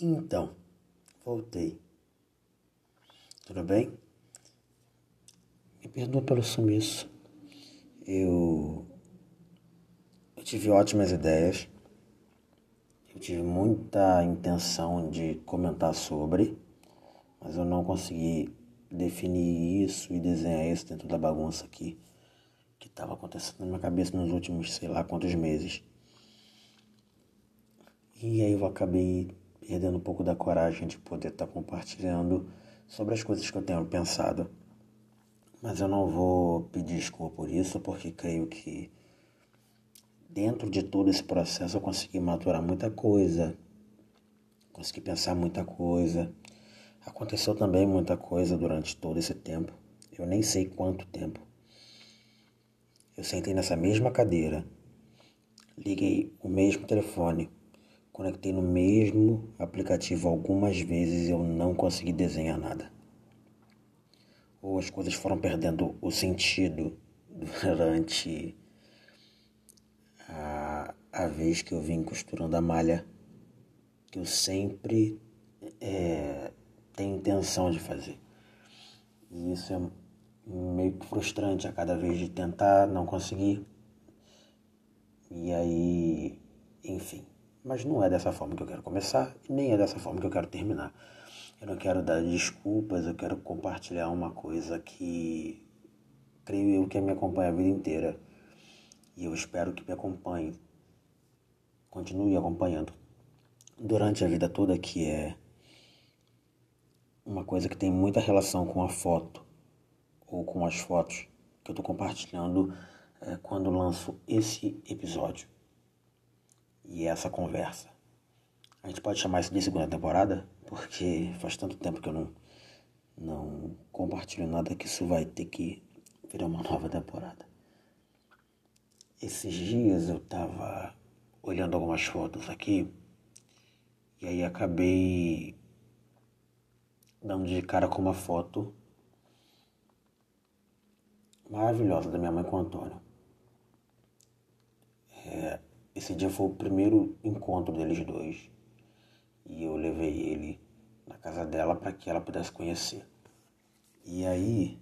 Então, voltei. Tudo bem? Me perdoa pelo sumiço. Eu, eu tive ótimas ideias. Eu tive muita intenção de comentar sobre, mas eu não consegui definir isso e desenhar isso dentro da bagunça aqui que estava acontecendo na minha cabeça nos últimos sei lá quantos meses. E aí eu acabei perdendo um pouco da coragem de poder estar tá compartilhando sobre as coisas que eu tenho pensado. Mas eu não vou pedir desculpa por isso, porque creio que dentro de todo esse processo eu consegui maturar muita coisa, consegui pensar muita coisa. Aconteceu também muita coisa durante todo esse tempo. Eu nem sei quanto tempo. Eu sentei nessa mesma cadeira, liguei o mesmo telefone, Conectei no mesmo aplicativo algumas vezes e eu não consegui desenhar nada. Ou as coisas foram perdendo o sentido durante a, a vez que eu vim costurando a malha, que eu sempre é, tenho intenção de fazer. E isso é meio que frustrante a cada vez de tentar, não conseguir. E aí, enfim. Mas não é dessa forma que eu quero começar nem é dessa forma que eu quero terminar. Eu não quero dar desculpas, eu quero compartilhar uma coisa que creio eu que me acompanha a vida inteira. E eu espero que me acompanhe, continue acompanhando durante a vida toda, que é uma coisa que tem muita relação com a foto ou com as fotos que eu estou compartilhando é, quando lanço esse episódio e essa conversa. A gente pode chamar isso de segunda temporada, porque faz tanto tempo que eu não, não compartilho nada que isso vai ter que virar uma nova temporada. Esses dias eu tava olhando algumas fotos aqui e aí acabei dando de cara com uma foto maravilhosa da minha mãe com o Antônio. É, esse dia foi o primeiro encontro deles dois e eu levei ele na casa dela para que ela pudesse conhecer. E aí,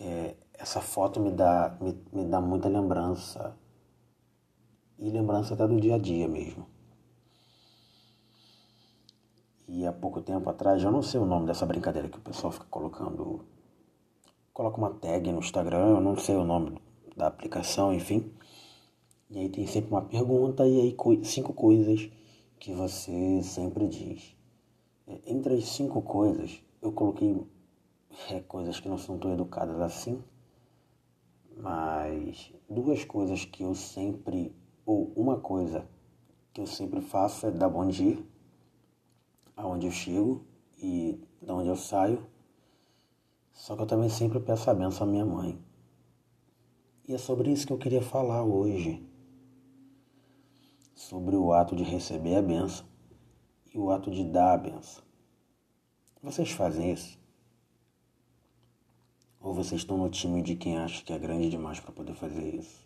é, essa foto me dá, me, me dá muita lembrança e lembrança até do dia a dia mesmo. E há pouco tempo atrás, eu não sei o nome dessa brincadeira que o pessoal fica colocando. Coloca uma tag no Instagram, eu não sei o nome da aplicação, enfim. E aí tem sempre uma pergunta e aí cinco coisas que você sempre diz. É, entre as cinco coisas, eu coloquei é, coisas que não são tão educadas assim, mas duas coisas que eu sempre, ou uma coisa que eu sempre faço é dar bom dia, aonde eu chego e de onde eu saio. Só que eu também sempre peço a benção à minha mãe. E é sobre isso que eu queria falar hoje sobre o ato de receber a benção e o ato de dar a benção. Vocês fazem isso? Ou vocês estão no time de quem acha que é grande demais para poder fazer isso?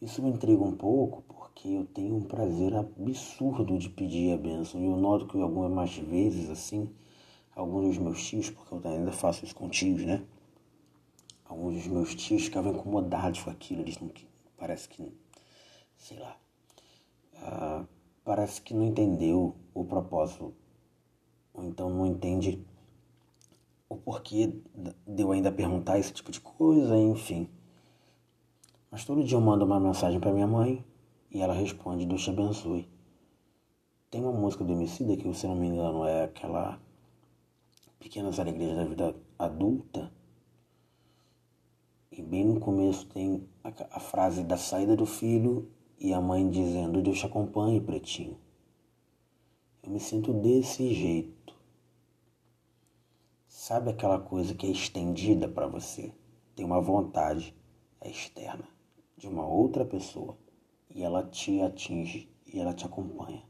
Isso me intriga um pouco porque eu tenho um prazer absurdo de pedir a benção. E eu noto que algumas vezes, assim, alguns dos meus tios, porque eu ainda faço isso com tios, né? Alguns dos meus tios ficavam incomodados com aquilo. Eles não, parece que sei lá, uh, parece que não entendeu o propósito, ou então não entende o porquê de eu ainda perguntar esse tipo de coisa, enfim. Mas todo dia eu mando uma mensagem para minha mãe e ela responde: Deus te abençoe. Tem uma música do Emicida que, se não me engano, é aquela Pequenas Alegrias da Vida Adulta. E bem no começo tem a, a frase da saída do filho e a mãe dizendo: Deus te acompanhe, pretinho. Eu me sinto desse jeito. Sabe aquela coisa que é estendida para você? Tem uma vontade é externa de uma outra pessoa e ela te atinge e ela te acompanha.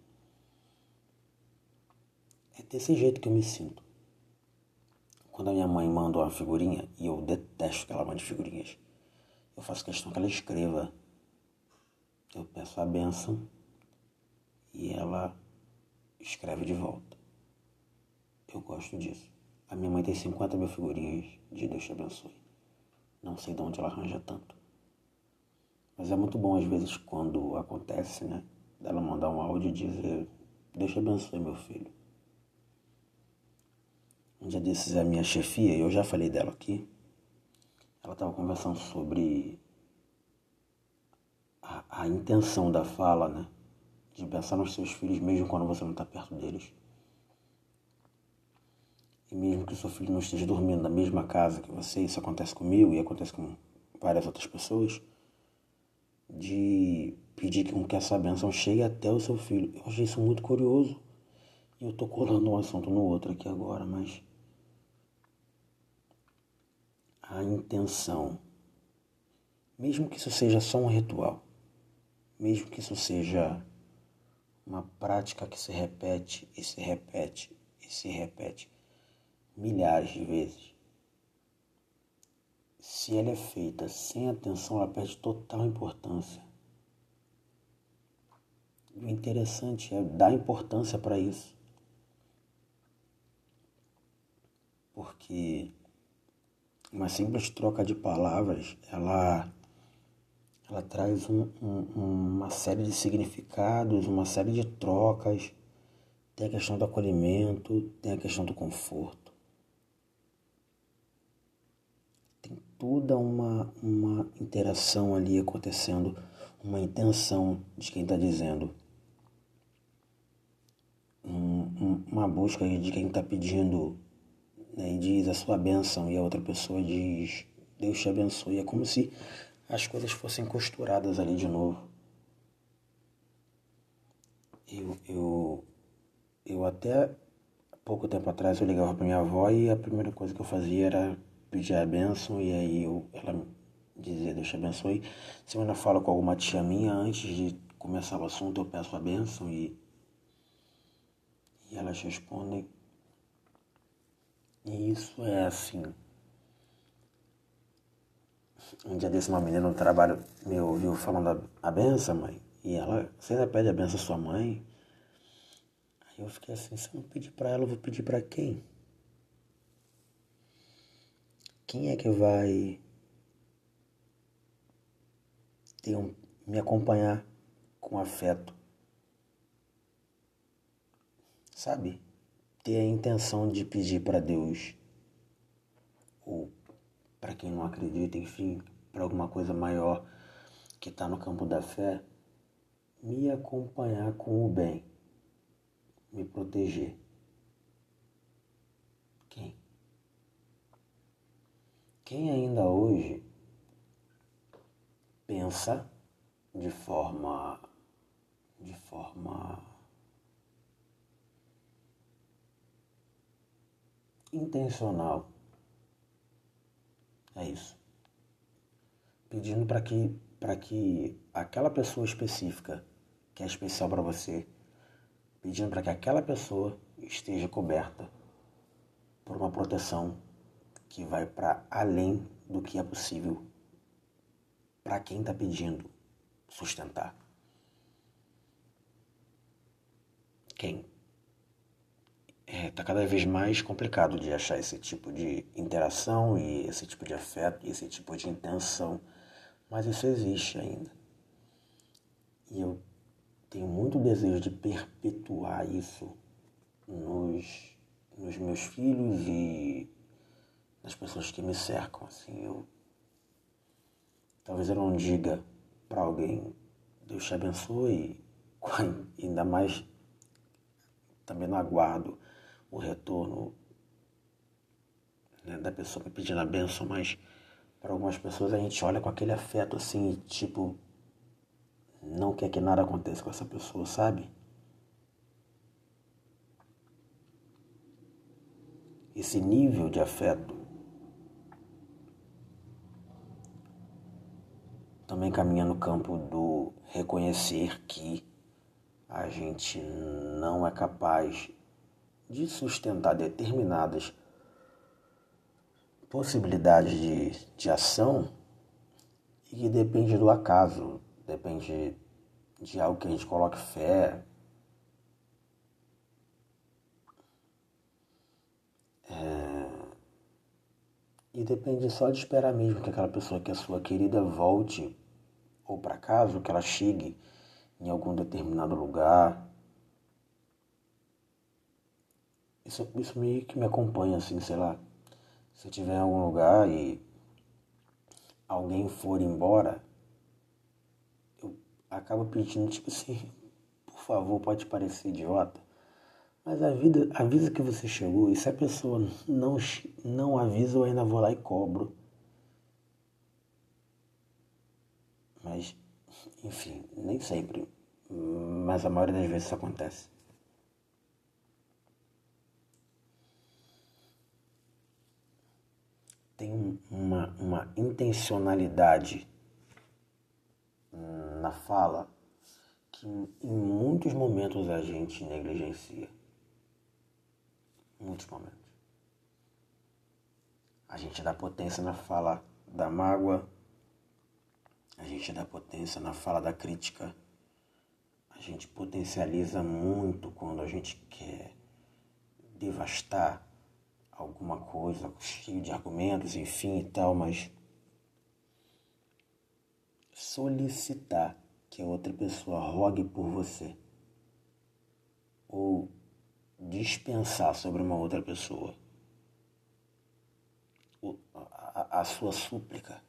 É desse jeito que eu me sinto. Quando a minha mãe manda uma figurinha, e eu detesto que ela mande figurinhas, eu faço questão que ela escreva eu peço a benção e ela escreve de volta. Eu gosto disso. A minha mãe tem 50 mil figurinhas de Deus te abençoe. Não sei de onde ela arranja tanto. Mas é muito bom às vezes quando acontece, né? Dela mandar um áudio e dizer Deus te abençoe, meu filho. Um dia desses a minha chefia, eu já falei dela aqui, ela estava conversando sobre a, a intenção da fala, né? De pensar nos seus filhos mesmo quando você não está perto deles. E mesmo que o seu filho não esteja dormindo na mesma casa que você, isso acontece comigo e acontece com várias outras pessoas, de pedir com que essa bênção chegue até o seu filho. Eu achei isso muito curioso. E eu tô colando um assunto no outro aqui agora, mas a intenção, mesmo que isso seja só um ritual, mesmo que isso seja uma prática que se repete e se repete e se repete milhares de vezes. Se ela é feita sem atenção, ela perde total importância. O interessante é dar importância para isso. Porque uma simples troca de palavras, ela, ela traz um, um, uma série de significados, uma série de trocas. Tem a questão do acolhimento, tem a questão do conforto. Tem toda uma, uma interação ali acontecendo, uma intenção de quem está dizendo, um, uma busca de quem está pedindo né, e diz a sua bênção, e a outra pessoa diz Deus te abençoe. É como se as coisas fossem costuradas ali de novo. Eu, eu, eu até pouco tempo atrás eu ligava para minha avó e a primeira coisa que eu fazia era pedir a bênção e aí eu, ela dizia Deus te abençoe. Se eu ainda falo com alguma tia minha antes de começar o assunto eu peço a bênção e, e elas respondem e isso é assim. Um dia desse uma menina no trabalho me ouviu falando a, a benção, mãe. E ela, você ainda pede a benção à sua mãe? Aí eu fiquei assim, se eu não pedir para ela, eu vou pedir para quem? Quem é que vai ter um, me acompanhar com afeto? Sabe? ter a intenção de pedir para Deus, ou para quem não acredita, enfim, para alguma coisa maior que está no campo da fé, me acompanhar com o bem, me proteger. Quem? Quem ainda hoje pensa de forma de forma intencional. É isso. Pedindo para que, que aquela pessoa específica, que é especial para você, pedindo para que aquela pessoa esteja coberta por uma proteção que vai para além do que é possível para quem está pedindo sustentar. Quem está é, cada vez mais complicado de achar esse tipo de interação e esse tipo de afeto e esse tipo de intenção, mas isso existe ainda. E eu tenho muito desejo de perpetuar isso nos, nos meus filhos e nas pessoas que me cercam. Assim, eu talvez eu não diga para alguém Deus te abençoe, ainda mais também não aguardo o retorno né, da pessoa pedindo a benção, mas para algumas pessoas a gente olha com aquele afeto assim, tipo, não quer que nada aconteça com essa pessoa, sabe? Esse nível de afeto também caminha no campo do reconhecer que a gente não é capaz de sustentar determinadas possibilidades de, de ação e que depende do acaso, depende de algo que a gente coloque fé. É... E depende só de esperar mesmo que aquela pessoa que é sua querida volte ou para casa, ou que ela chegue em algum determinado lugar Isso, isso meio que me acompanha, assim, sei lá. Se eu estiver em algum lugar e alguém for embora, eu acabo pedindo, tipo assim, por favor, pode parecer idiota, mas a vida avisa que você chegou e se a pessoa não, não avisa, eu ainda vou lá e cobro. Mas, enfim, nem sempre. Mas a maioria das vezes isso acontece. Tem uma, uma intencionalidade na fala que em muitos momentos a gente negligencia muitos momentos. A gente dá potência na fala da mágoa, a gente dá potência na fala da crítica, a gente potencializa muito quando a gente quer devastar alguma coisa, cheio de argumentos, enfim e tal, mas solicitar que a outra pessoa rogue por você ou dispensar sobre uma outra pessoa a, a, a sua súplica,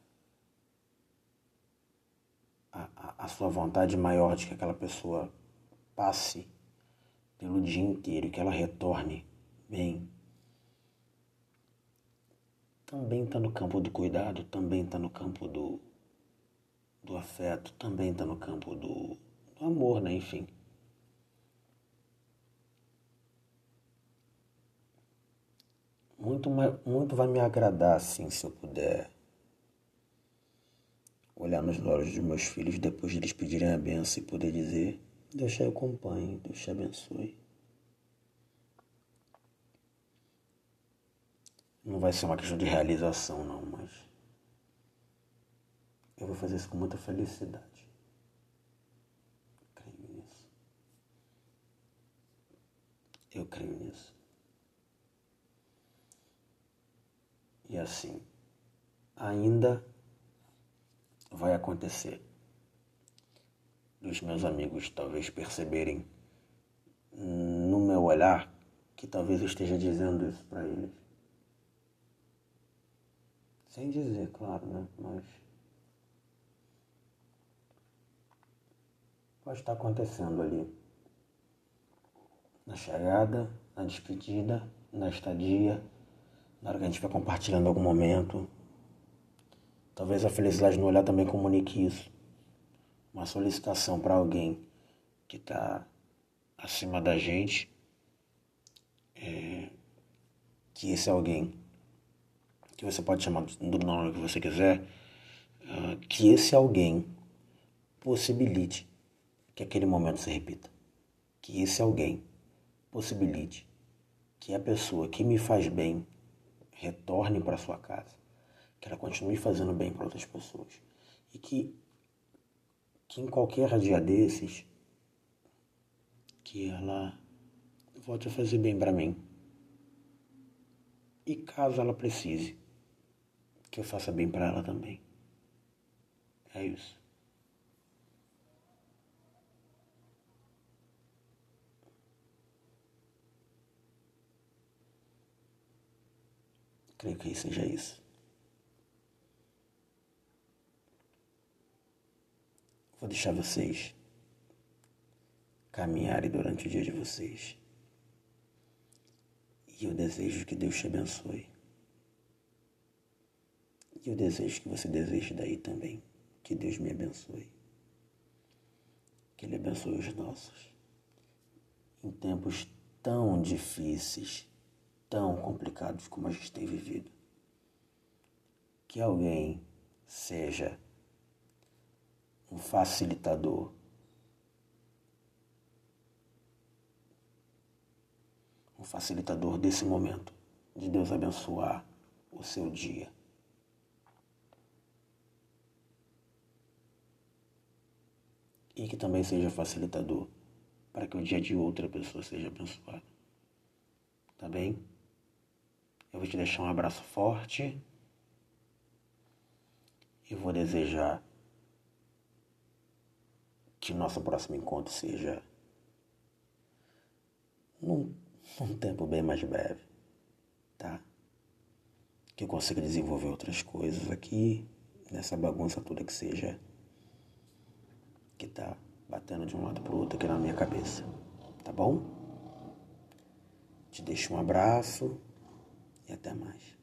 a, a, a sua vontade maior de que aquela pessoa passe pelo dia inteiro que ela retorne bem. Também está no campo do cuidado, também está no campo do, do afeto, também está no campo do, do amor, né? Enfim. muito, muito vai me agradar assim se eu puder olhar nos olhos dos meus filhos depois de eles pedirem a benção e poder dizer: Deus te acompanhe, Deus te abençoe. Não vai ser uma questão de realização, não, mas eu vou fazer isso com muita felicidade. Eu creio nisso. Eu creio nisso. E assim, ainda vai acontecer. Dos meus amigos talvez perceberem no meu olhar que talvez eu esteja dizendo isso para eles. Sem dizer, claro, né? Mas pode estar acontecendo ali. Na chegada, na despedida, na estadia na hora que a gente vai compartilhando algum momento. Talvez a felicidade no olhar também comunique isso. Uma solicitação para alguém que está acima da gente. É, que esse alguém, que você pode chamar do nome que você quiser, uh, que esse alguém possibilite que aquele momento se repita. Que esse alguém possibilite que a pessoa que me faz bem retorne para sua casa, que ela continue fazendo bem para outras pessoas e que, que em qualquer dia desses que ela volte a fazer bem para mim. E caso ela precise, que eu faça bem para ela também. É isso. Creio que seja isso. Vou deixar vocês caminharem durante o dia de vocês. E eu desejo que Deus te abençoe. E eu desejo que você deseje daí também. Que Deus me abençoe. Que Ele abençoe os nossos. Em tempos tão difíceis tão complicados como a gente tem vivido. Que alguém seja um facilitador, um facilitador desse momento, de Deus abençoar o seu dia. E que também seja facilitador para que o dia de outra pessoa seja abençoado. Tá bem? Eu vou te deixar um abraço forte e vou desejar que nosso próximo encontro seja num, num tempo bem mais breve, tá? Que eu consiga desenvolver outras coisas aqui, nessa bagunça toda que seja, que tá batendo de um lado pro outro aqui na minha cabeça, tá bom? Te deixo um abraço e até mais.